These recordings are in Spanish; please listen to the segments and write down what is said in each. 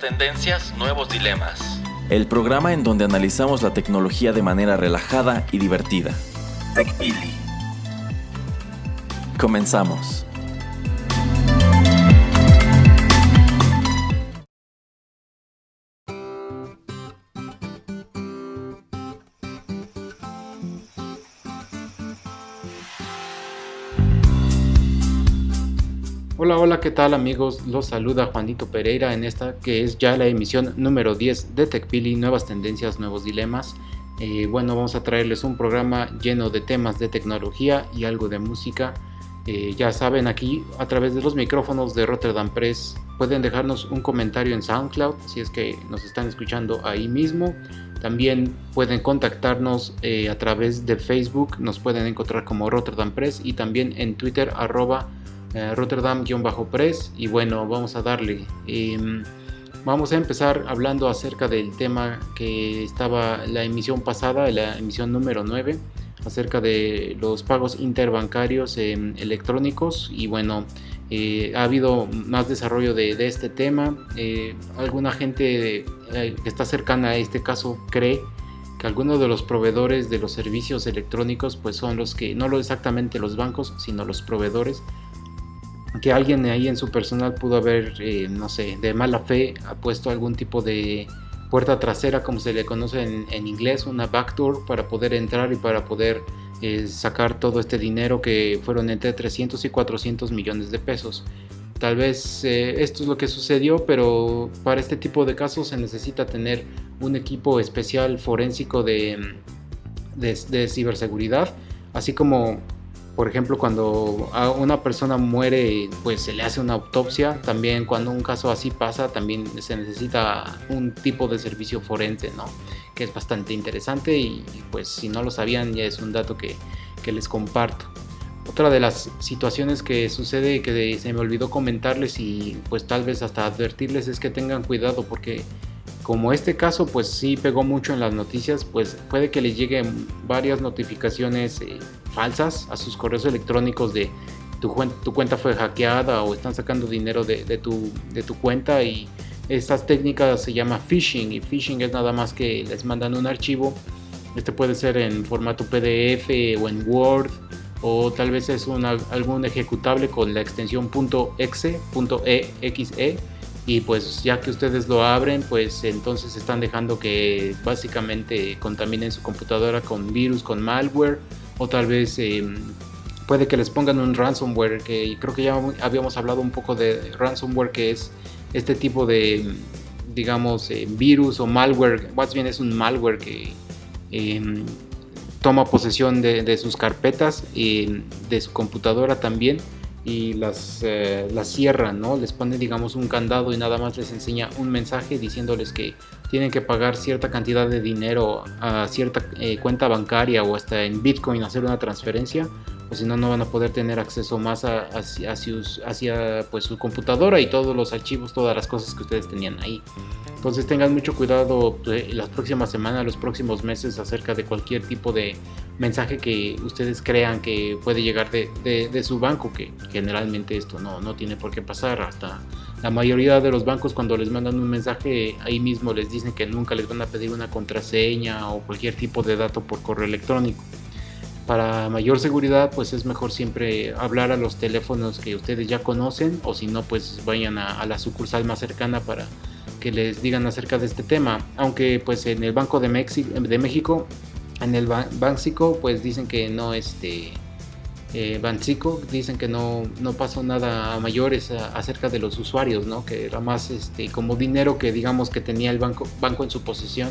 Tendencias, nuevos dilemas. El programa en donde analizamos la tecnología de manera relajada y divertida. TechPili. Comenzamos. Hola, hola, ¿qué tal amigos? Los saluda Juanito Pereira en esta que es ya la emisión número 10 de TechPili, nuevas tendencias, nuevos dilemas. Eh, bueno, vamos a traerles un programa lleno de temas de tecnología y algo de música. Eh, ya saben, aquí a través de los micrófonos de Rotterdam Press pueden dejarnos un comentario en SoundCloud si es que nos están escuchando ahí mismo. También pueden contactarnos eh, a través de Facebook, nos pueden encontrar como Rotterdam Press y también en Twitter arroba eh, Rotterdam-Press y bueno, vamos a darle. Em, vamos a empezar hablando acerca del tema que estaba la emisión pasada, la emisión número 9, acerca de los pagos interbancarios electrónicos y bueno, eh, ha habido más desarrollo de, este tema. Eh, alguna gente que está cercana a este caso cree que algunos de los proveedores de los servicios electrónicos pues son los que, no exactamente los bancos, sino los proveedores, que alguien ahí en su personal pudo haber, eh, no sé, de mala fe, ha puesto algún tipo de puerta trasera, como se le conoce en, inglés, una backdoor, para poder entrar y para poder eh, sacar todo este dinero que fueron entre 300 y 400 millones de pesos. Tal vez eh, esto es lo que sucedió, pero para este tipo de casos se necesita tener un equipo especial forénsico de, de ciberseguridad, así como por ejemplo, cuando a una persona muere, pues se le hace una autopsia. También cuando un caso así pasa, también se necesita un tipo de servicio forense, ¿no? Que es bastante interesante y pues si no lo sabían ya es un dato que, que les comparto. Otra de las situaciones que sucede que se me olvidó comentarles y pues tal vez hasta advertirles es que tengan cuidado porque como este caso pues sí pegó mucho en las noticias, pues puede que les lleguen varias notificaciones eh, falsas a sus correos electrónicos de tu, cuenta fue hackeada o están sacando dinero de, tu, cuenta y estas técnicas se llama phishing y phishing es nada más que les mandan un archivo. Este puede ser en formato PDF o en Word o tal vez es algún ejecutable con la extensión .exe, .exe y pues ya que ustedes lo abren pues entonces están dejando que básicamente contaminen su computadora con virus, con malware o tal vez em, puede que les pongan un ransomware, que creo que ya habíamos hablado un poco de ransomware, que es este tipo de, digamos, eh, virus o malware, más bien es un malware que em, toma posesión de, sus carpetas y de su computadora también y las, eh, las cierra, ¿no? Les pone, digamos, un candado y nada más les enseña un mensaje diciéndoles que tienen que pagar cierta cantidad de dinero a cierta eh, cuenta bancaria o hasta en Bitcoin hacer una transferencia, o si no, no van a poder tener acceso más a, hacia, hacia pues, su computadora y todos los archivos, todas las cosas que ustedes tenían ahí. Entonces tengan mucho cuidado eh, las próximas semanas, los próximos meses acerca de cualquier tipo de mensaje que ustedes crean que puede llegar de, de, su banco, que generalmente esto no, no tiene por qué pasar. Hasta la mayoría de los bancos cuando les mandan un mensaje ahí mismo les dicen que nunca les van a pedir una contraseña o cualquier tipo de dato por correo electrónico. Para mayor seguridad pues es mejor siempre hablar a los teléfonos que ustedes ya conocen o si no pues vayan a, la sucursal más cercana para que les digan acerca de este tema. Aunque pues en el Banco de, de México, en el Banxico, pues dicen que no, este, eh, dicen que no, no pasó nada a mayores acerca de los usuarios, ¿no? Que era más este, como dinero que digamos que tenía el banco, banco en su posesión.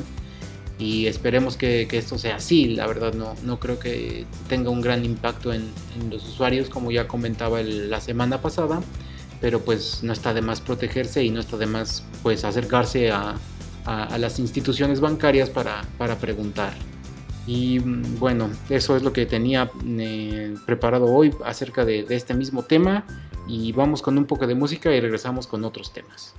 Y esperemos que, esto sea así, la verdad no, no creo que tenga un gran impacto en, los usuarios, como ya comentaba la semana pasada pero pues no está de más protegerse y no está de más pues acercarse a, las instituciones bancarias para, preguntar. Y mm, bueno, eso es lo que tenía eh, preparado hoy acerca de este mismo tema y vamos con un poco de música y regresamos con otros temas.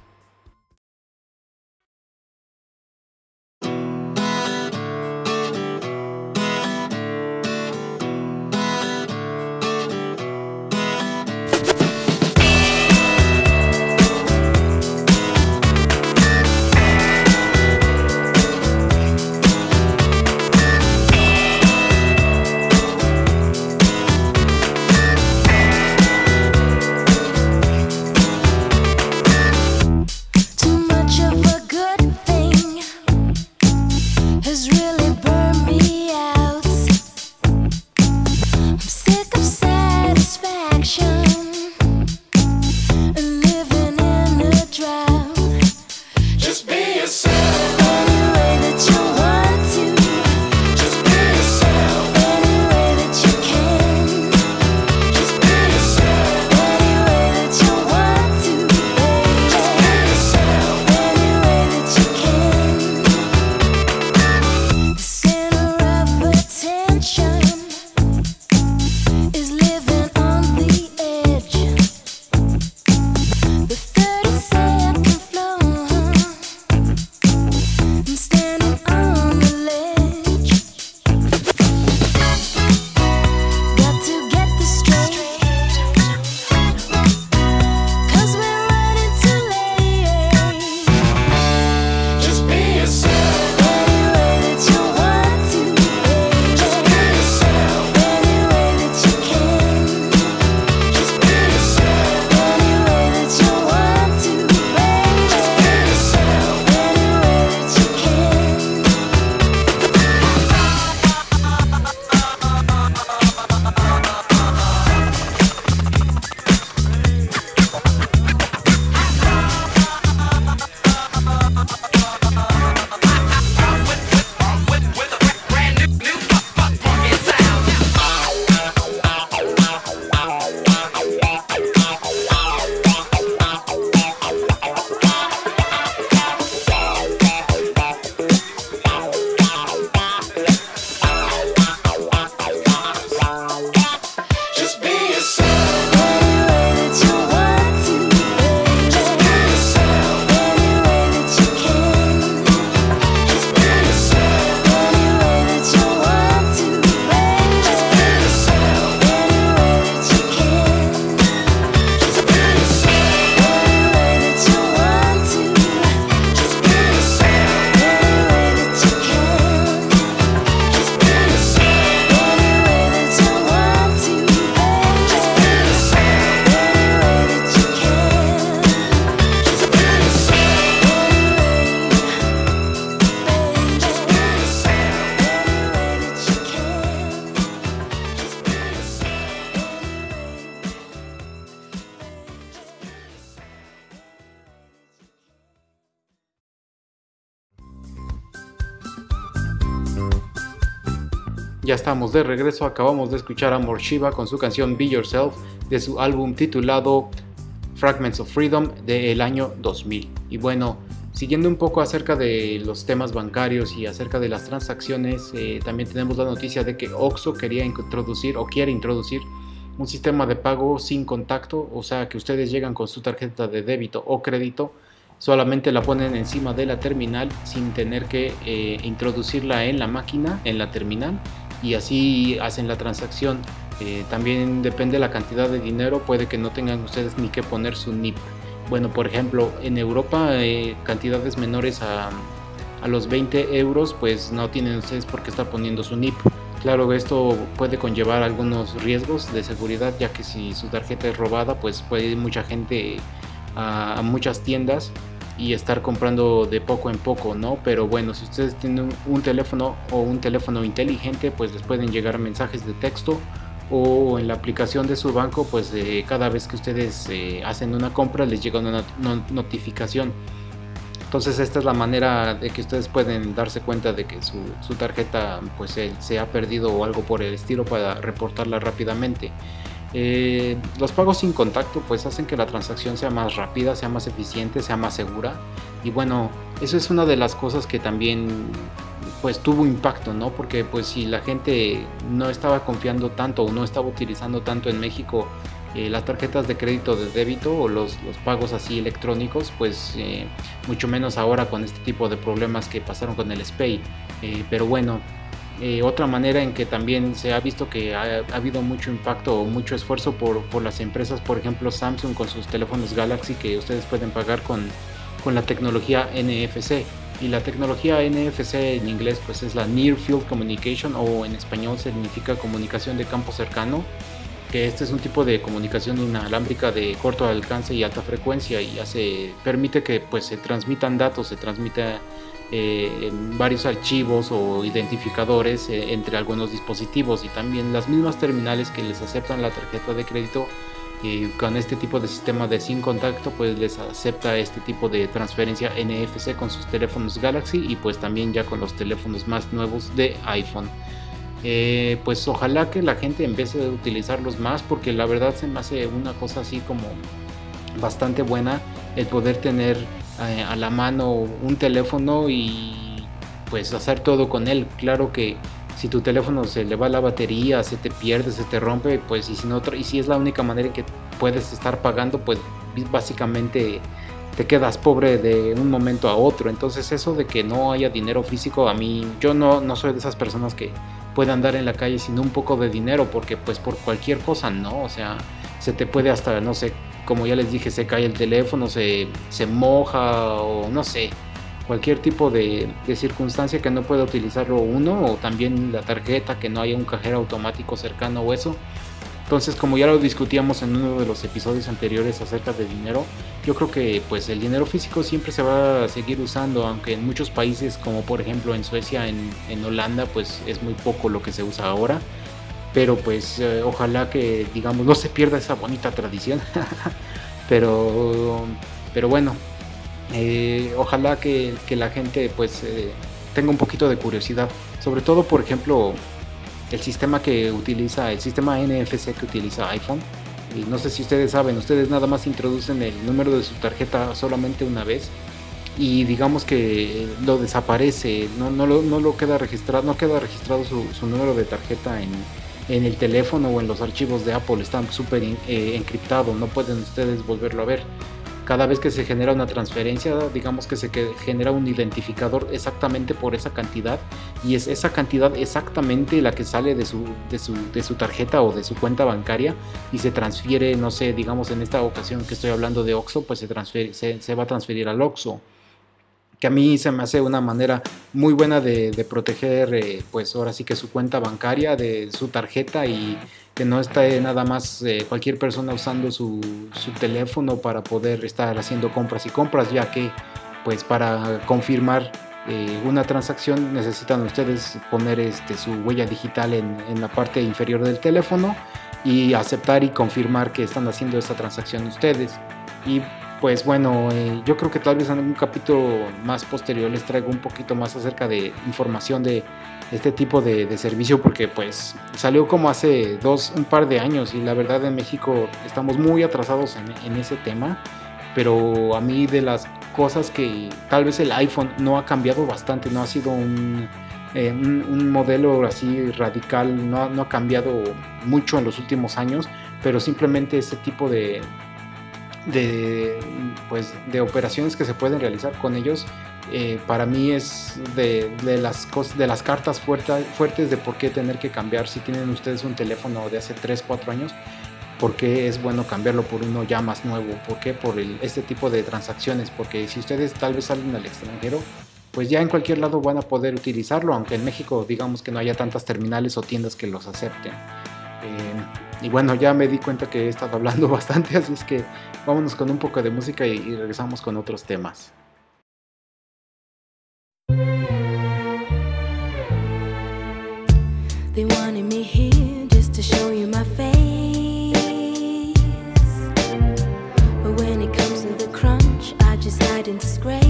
Ya estamos de regreso, acabamos de escuchar a Morshiva con su canción Be Yourself de su álbum titulado Fragments of Freedom del año 2000. Y bueno, siguiendo un poco acerca de los temas bancarios y acerca de las transacciones, eh, también tenemos la noticia de que Oxo quería introducir o quiere introducir un sistema de pago sin contacto, o sea que ustedes llegan con su tarjeta de débito o crédito, solamente la ponen encima de la terminal sin tener que eh, introducirla en la máquina, en la terminal y así hacen la transacción. Eh, también depende de la cantidad de dinero, puede que no tengan ustedes ni que poner su NIP. Bueno, por ejemplo, en Europa eh, cantidades menores a, a, los 20 euros, pues no tienen ustedes por qué estar poniendo su NIP. Claro, esto puede conllevar algunos riesgos de seguridad, ya que si su tarjeta es robada, pues puede ir mucha gente a muchas tiendas y estar comprando de poco en poco, ¿no? Pero bueno, si ustedes tienen un teléfono o un teléfono inteligente, pues les pueden llegar mensajes de texto o en la aplicación de su banco, pues eh, cada vez que ustedes eh, hacen una compra les llega una notificación. Entonces esta es la manera de que ustedes pueden darse cuenta de que su, tarjeta pues se ha perdido o algo por el estilo para reportarla rápidamente. Eh, los pagos sin contacto pues hacen que la transacción sea más rápida, sea más eficiente, sea más segura. Y bueno, eso es una de las cosas que también pues tuvo impacto, ¿no? Porque pues si la gente no estaba confiando tanto o no estaba utilizando tanto en México eh, las tarjetas de crédito de débito o los, pagos así electrónicos, pues eh, mucho menos ahora con este tipo de problemas que pasaron con el SPAY. Pero bueno, otra manera en que también se ha visto que ha, habido mucho impacto o mucho esfuerzo por, por, las empresas, por ejemplo Samsung con sus teléfonos Galaxy que ustedes pueden pagar con, con la tecnología NFC. Y la tecnología NFC en inglés pues es la Near Field Communication o en español significa comunicación de campo cercano que este es un tipo de comunicación inalámbrica de corto alcance y alta frecuencia y hace, permite que pues, se transmitan datos, se transmita eh, varios archivos o identificadores eh, entre algunos dispositivos y también las mismas terminales que les aceptan la tarjeta de crédito con este tipo de sistema de sin contacto pues les acepta este tipo de transferencia NFC con sus teléfonos Galaxy y pues también ya con los teléfonos más nuevos de iPhone. Eh, pues ojalá que la gente empiece a utilizarlos más porque la verdad se me hace una cosa así como bastante buena el poder tener eh, a la mano un teléfono y pues hacer todo con él. Claro que si tu teléfono se le va la batería, se te pierde, se te rompe, pues y si no y si es la única manera en que puedes estar pagando, pues básicamente te quedas pobre de un momento a otro. Entonces eso de que no haya dinero físico, a mí yo no, no soy de esas personas que puede andar en la calle sin un poco de dinero, porque pues por cualquier cosa, ¿no? O sea, se te puede hasta, no sé, como ya les dije, se cae el teléfono, se, se moja o no sé, cualquier tipo de, de, circunstancia que no pueda utilizarlo uno o también la tarjeta, que no haya un cajero automático cercano o eso, entonces, como ya lo discutíamos en uno de los episodios anteriores acerca del dinero, yo creo que pues el dinero físico siempre se va a seguir usando, aunque en muchos países como por ejemplo en Suecia, en, Holanda, pues es muy poco lo que se usa ahora. Pero pues eh, ojalá que digamos no se pierda esa bonita tradición. pero, pero bueno, eh, ojalá que, la gente pues eh, tenga un poquito de curiosidad. Sobre todo, por ejemplo, el sistema que utiliza, el sistema NFC que utiliza iPhone. Y no sé si ustedes saben, ustedes nada más introducen el número de su tarjeta solamente una vez y digamos que lo desaparece, no, no, lo, no lo queda registrado, no queda registrado su, su número de tarjeta en, en, el teléfono o en los archivos de Apple, están súper eh, no pueden ustedes volverlo a ver. Cada vez que se genera una transferencia, digamos que se genera un identificador exactamente por esa cantidad y es esa cantidad exactamente la que sale de su, de su, de su tarjeta o de su cuenta bancaria y se transfiere, no sé, digamos en esta ocasión que estoy hablando de Oxo, pues se, transfiere, se, va a transferir al Oxo que a mí se me hace una manera muy buena de, proteger, eh, pues ahora sí que su cuenta bancaria, de su tarjeta y que no esté nada más eh, cualquier persona usando su, teléfono para poder estar haciendo compras y compras, ya que pues para confirmar eh, una transacción necesitan ustedes poner este, su huella digital en, en, la parte inferior del teléfono y aceptar y confirmar que están haciendo esa transacción ustedes. Y pues bueno, eh, yo creo que tal vez en algún capítulo más posterior les traigo un poquito más acerca de información de este tipo de, servicio porque pues salió como hace dos, un par de años y la verdad en México estamos muy atrasados en, ese tema, pero a mí de las cosas que tal vez el iPhone no ha cambiado bastante, no ha sido un, eh, un, modelo así radical, no, no ha cambiado mucho en los últimos años, pero simplemente ese tipo de, de, pues, de operaciones que se pueden realizar con ellos, eh, para mí es de, de, las de las cartas fuertes, de por qué tener que cambiar si tienen ustedes un teléfono de hace 3, 4 años, por qué es bueno cambiarlo por uno ya más nuevo, por qué por este tipo de transacciones, porque si ustedes tal vez salen al extranjero, pues ya en cualquier lado van a poder utilizarlo, aunque en México digamos que no haya tantas terminales o tiendas que los acepten. Eh, y bueno, ya me di cuenta que he estado hablando bastante, así es que vámonos con un poco de música y, y regresamos con otros temas. They wanted me here just to show you my face. But when it comes to the crunch, I just hide in disgrace.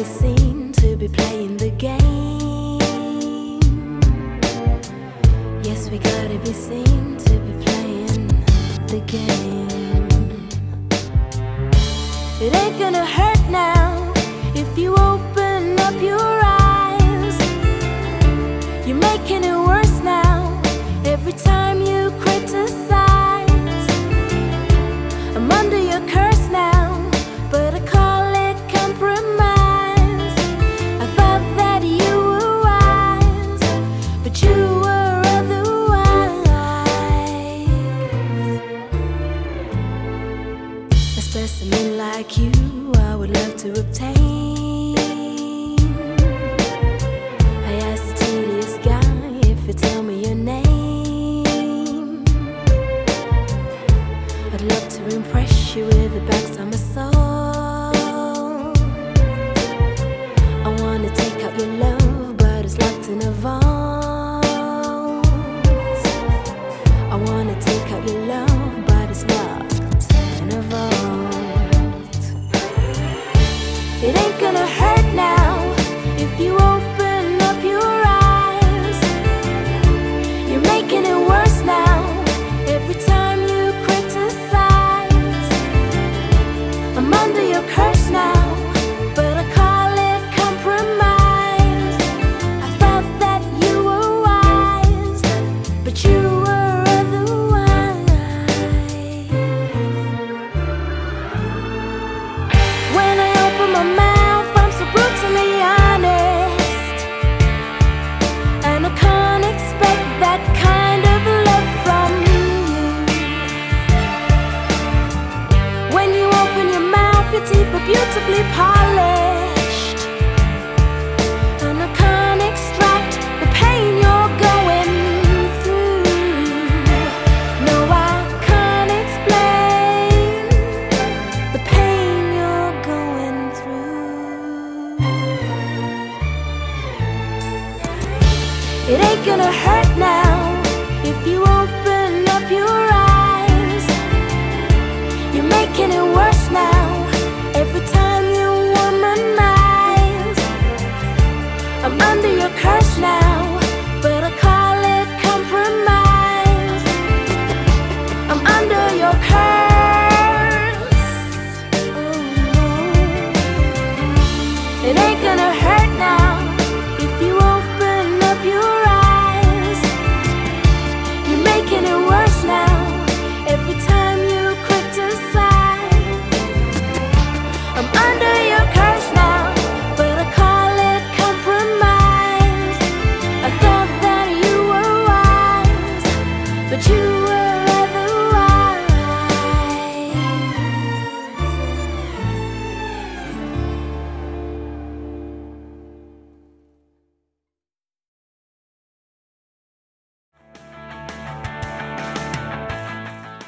Be seen to be playing the game. Yes, we gotta be seen to be playing the game. It ain't gonna hurt now if you open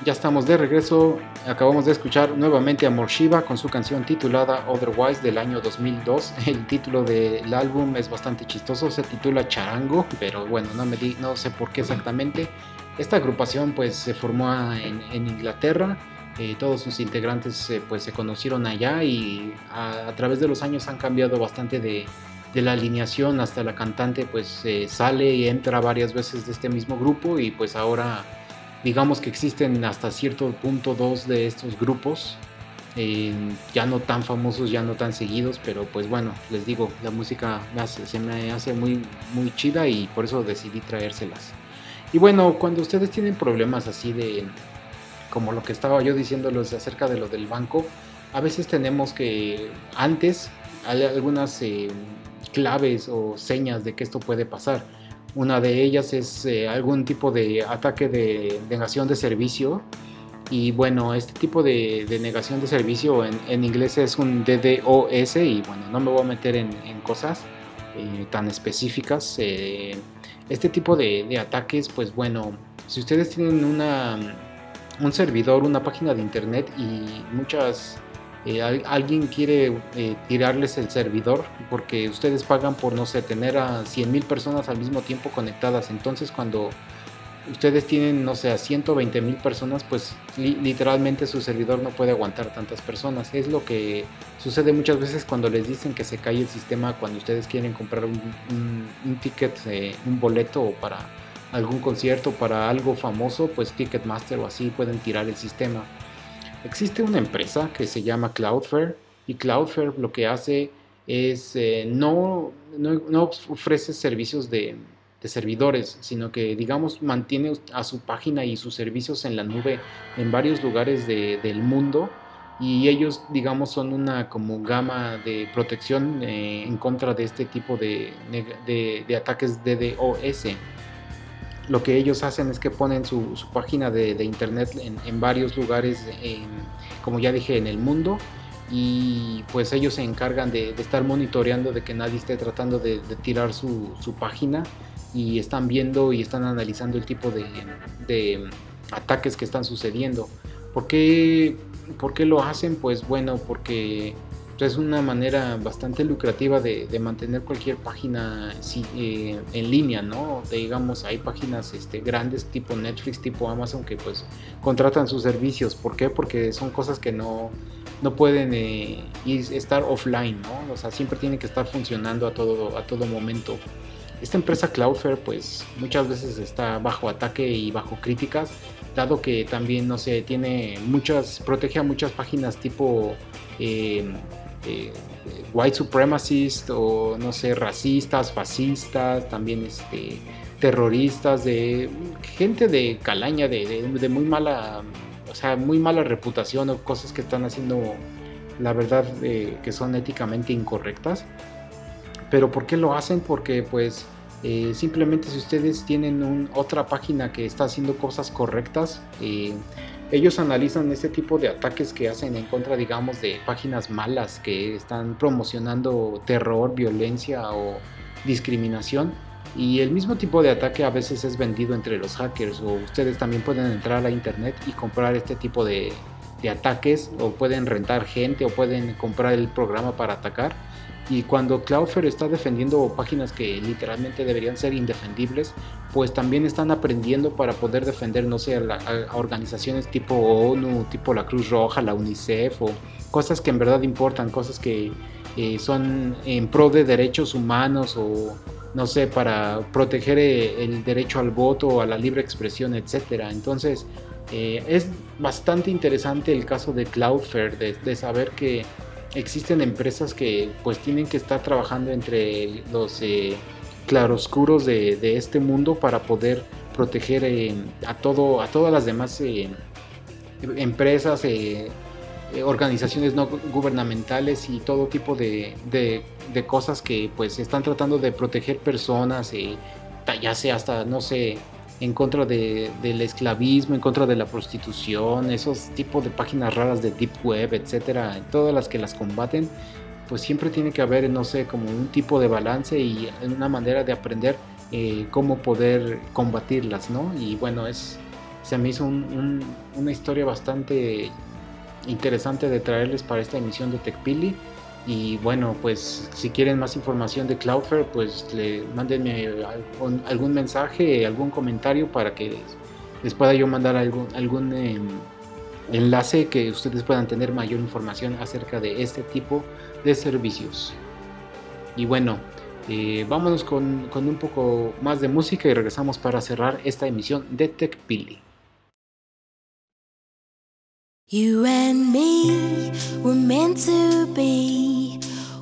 Ya estamos de regreso. Acabamos de escuchar nuevamente a Morshiva con su canción titulada Otherwise del año 2002. El título del álbum es bastante chistoso, se titula Charango, pero bueno, no, me di, no sé por qué exactamente. Esta agrupación pues se formó en, en Inglaterra. eh, todos sus integrantes eh, pues se conocieron allá y a, a través de los años han cambiado bastante de, de la alineación hasta la cantante pues eh, sale y entra varias veces de este mismo grupo y pues ahora digamos que existen hasta cierto punto dos de estos grupos, eh, ya no tan famosos, ya no tan seguidos, pero pues bueno, les digo, la música se me hace muy, muy chida y por eso decidí traérselas. Y bueno, cuando ustedes tienen problemas así de, como lo que estaba yo diciéndoles acerca de lo del banco, a veces tenemos que, antes, hay algunas eh, claves o señas de que esto puede pasar. Una de ellas es eh, algún tipo de ataque de negación de servicio. Y bueno, este tipo de, negación de servicio en, inglés es un DDoS y bueno, no me voy a meter en, en cosas eh, tan específicas. eh, este tipo de, de ataques, pues bueno, si ustedes tienen una, un servidor, una página de internet y muchas eh, al- alguien quiere eh, tirarles el servidor porque ustedes pagan por, no sé, tener a 100.000 personas al mismo tiempo conectadas. Entonces cuando ustedes tienen, no sé, a 120 mil personas, pues literalmente su servidor no puede aguantar tantas personas. Es lo que sucede muchas veces cuando les dicen que se cae el sistema cuando ustedes quieren comprar un, ticket, eh, un boleto para algún concierto, para algo famoso, pues Ticketmaster o así pueden tirar el sistema. Existe una empresa que se llama Cloudflare y Cloudflare lo que hace es eh, no, no ofrece servicios de de servidores, sino que digamos mantiene a su página y sus servicios en la nube en varios lugares del mundo y ellos digamos son una como gama de protección eh, en contra de este tipo de, de, ataques DDoS. Lo que ellos hacen es que ponen su, página de, internet en, varios lugares, como ya dije, en el mundo y pues ellos se encargan de, estar monitoreando de que nadie esté tratando de, tirar su, su página y están viendo y están analizando el tipo de, ataques que están sucediendo. ¿Por qué, ¿Por qué, lo hacen? Pues bueno, porque es una manera bastante lucrativa de, mantener cualquier página eh, en línea, ¿no? digamos, hay páginas este, grandes tipo Netflix, tipo Amazon que pues contratan sus servicios. ¿Por qué? Porque son cosas que no, no pueden eh, estar offline, ¿no? O sea, siempre tienen que estar funcionando a todo, a todo momento. Esta empresa Cloudflare pues muchas veces está bajo ataque y bajo críticas, dado que también, no sé, tiene muchas, protege a muchas páginas tipo em, eh, white supremacist o no sé, racistas, fascistas, también este, terroristas, de gente de calaña, de, muy mala, o sea, muy mala reputación o cosas que están haciendo, la verdad, eh, que son éticamente incorrectas. Pero ¿por qué lo hacen? Porque pues eh, simplemente si ustedes tienen otra página que está haciendo cosas correctas, eh, ellos analizan este tipo de ataques que hacen en contra, digamos, de páginas malas que están promocionando terror, violencia o discriminación. Y el mismo tipo de ataque a veces es vendido entre los hackers o ustedes también pueden entrar a internet y comprar este tipo de ataques o pueden rentar gente o pueden comprar el programa para atacar y cuando Cloudflare está defendiendo páginas que literalmente deberían ser indefendibles, pues también están aprendiendo para poder defender, no sé, a, organizaciones tipo ONU, tipo la Cruz Roja, la UNICEF, o cosas que en verdad importan, cosas que eh, son en pro de derechos humanos o no sé, para proteger eh, el derecho al voto, a la libre expresión, etcétera. Entonces, eh, es bastante interesante el caso de Cloudflare, de saber que existen empresas que pues tienen que estar trabajando entre los eh, claroscuros de, este mundo para poder proteger eh, a todo a todas las demás eh, empresas organizaciones no gubernamentales y todo tipo de, de, de, cosas que pues están tratando de proteger personas ya sea hasta no sé en contra de, del esclavismo, en contra de la prostitución, esos tipos de páginas raras de deep web, etcétera, todas las que las combaten, pues siempre tiene que haber, no sé, como un tipo de balance y una manera de aprender eh, cómo poder combatirlas, ¿no? Y bueno, es se me hizo una historia bastante interesante de traerles para esta emisión de TechPili. Y bueno, pues si quieren más información de Cloudflare, pues le mándenme algún, mensaje, algún comentario para que les pueda yo mandar algún, algún em, enlace que ustedes puedan tener mayor información acerca de este tipo de servicios. Y bueno, eh, vámonos con, con, un poco más de música y regresamos para cerrar esta emisión de TechPili. You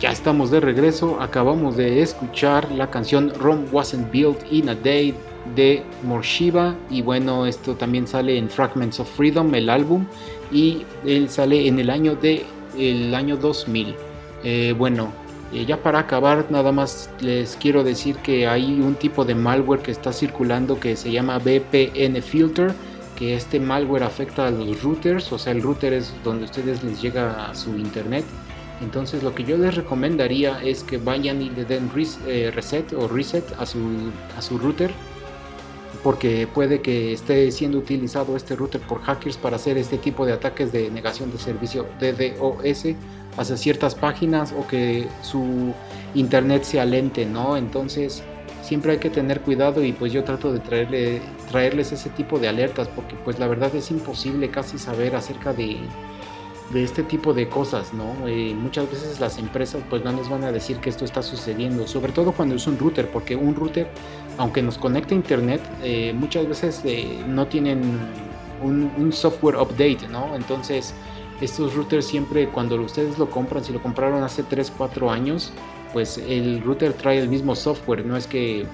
Ya estamos de regreso. Acabamos de escuchar la canción Rome Wasn't Built in a Day de Morshiva. Y bueno, esto también sale en Fragments of Freedom, el álbum. Y él sale en el año de el año 2000. Eh, bueno, eh, ya para acabar, nada más les quiero decir que hay un tipo de malware que está circulando que se llama VPN Filter que este malware afecta a los routers, o sea, el router es donde ustedes les llega a su internet. Entonces lo que yo les recomendaría es que vayan y le den eh, reset o reset a su, a su router porque puede que esté siendo utilizado este router por hackers para hacer este tipo de ataques de negación de servicio DDoS hacia ciertas páginas o que su internet sea lente, ¿no? Entonces siempre hay que tener cuidado y pues yo trato de traerle, traerles ese tipo de alertas porque pues la verdad es imposible casi saber acerca de, de este tipo de cosas, ¿no? Eh, muchas veces las empresas pues no nos van a decir que esto está sucediendo, sobre todo cuando es un router, porque un router, aunque nos conecte a internet, eh, muchas veces eh, no tienen un, un, software update, ¿no? Entonces estos routers siempre cuando ustedes lo compran, si lo compraron hace 3, 4 años, pues el router trae el mismo software, no es que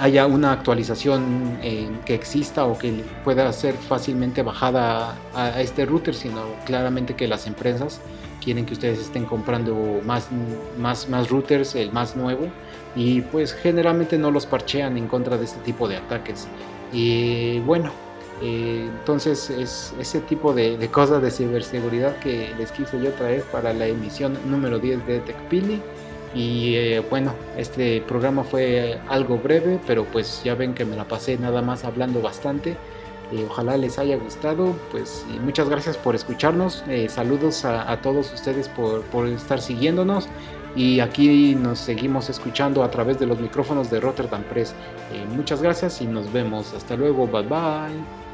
haya una actualización eh, que exista o que pueda ser fácilmente bajada a, este router, sino claramente que las empresas quieren que ustedes estén comprando más, más, más routers, el más nuevo, y pues generalmente no los parchean en contra de este tipo de ataques. Y bueno, eh, entonces es ese tipo de, de, cosas de ciberseguridad que les quise yo traer para la emisión número 10 de TechPili. Y eh, bueno, este programa fue algo breve, pero pues ya ven que me la pasé nada más hablando bastante. Eh, ojalá les haya gustado, pues muchas gracias por escucharnos. Eh, saludos a, todos ustedes por, por, estar siguiéndonos. Y aquí nos seguimos escuchando a través de los micrófonos de Rotterdam Press. muchas gracias y nos vemos. Hasta luego. Bye bye.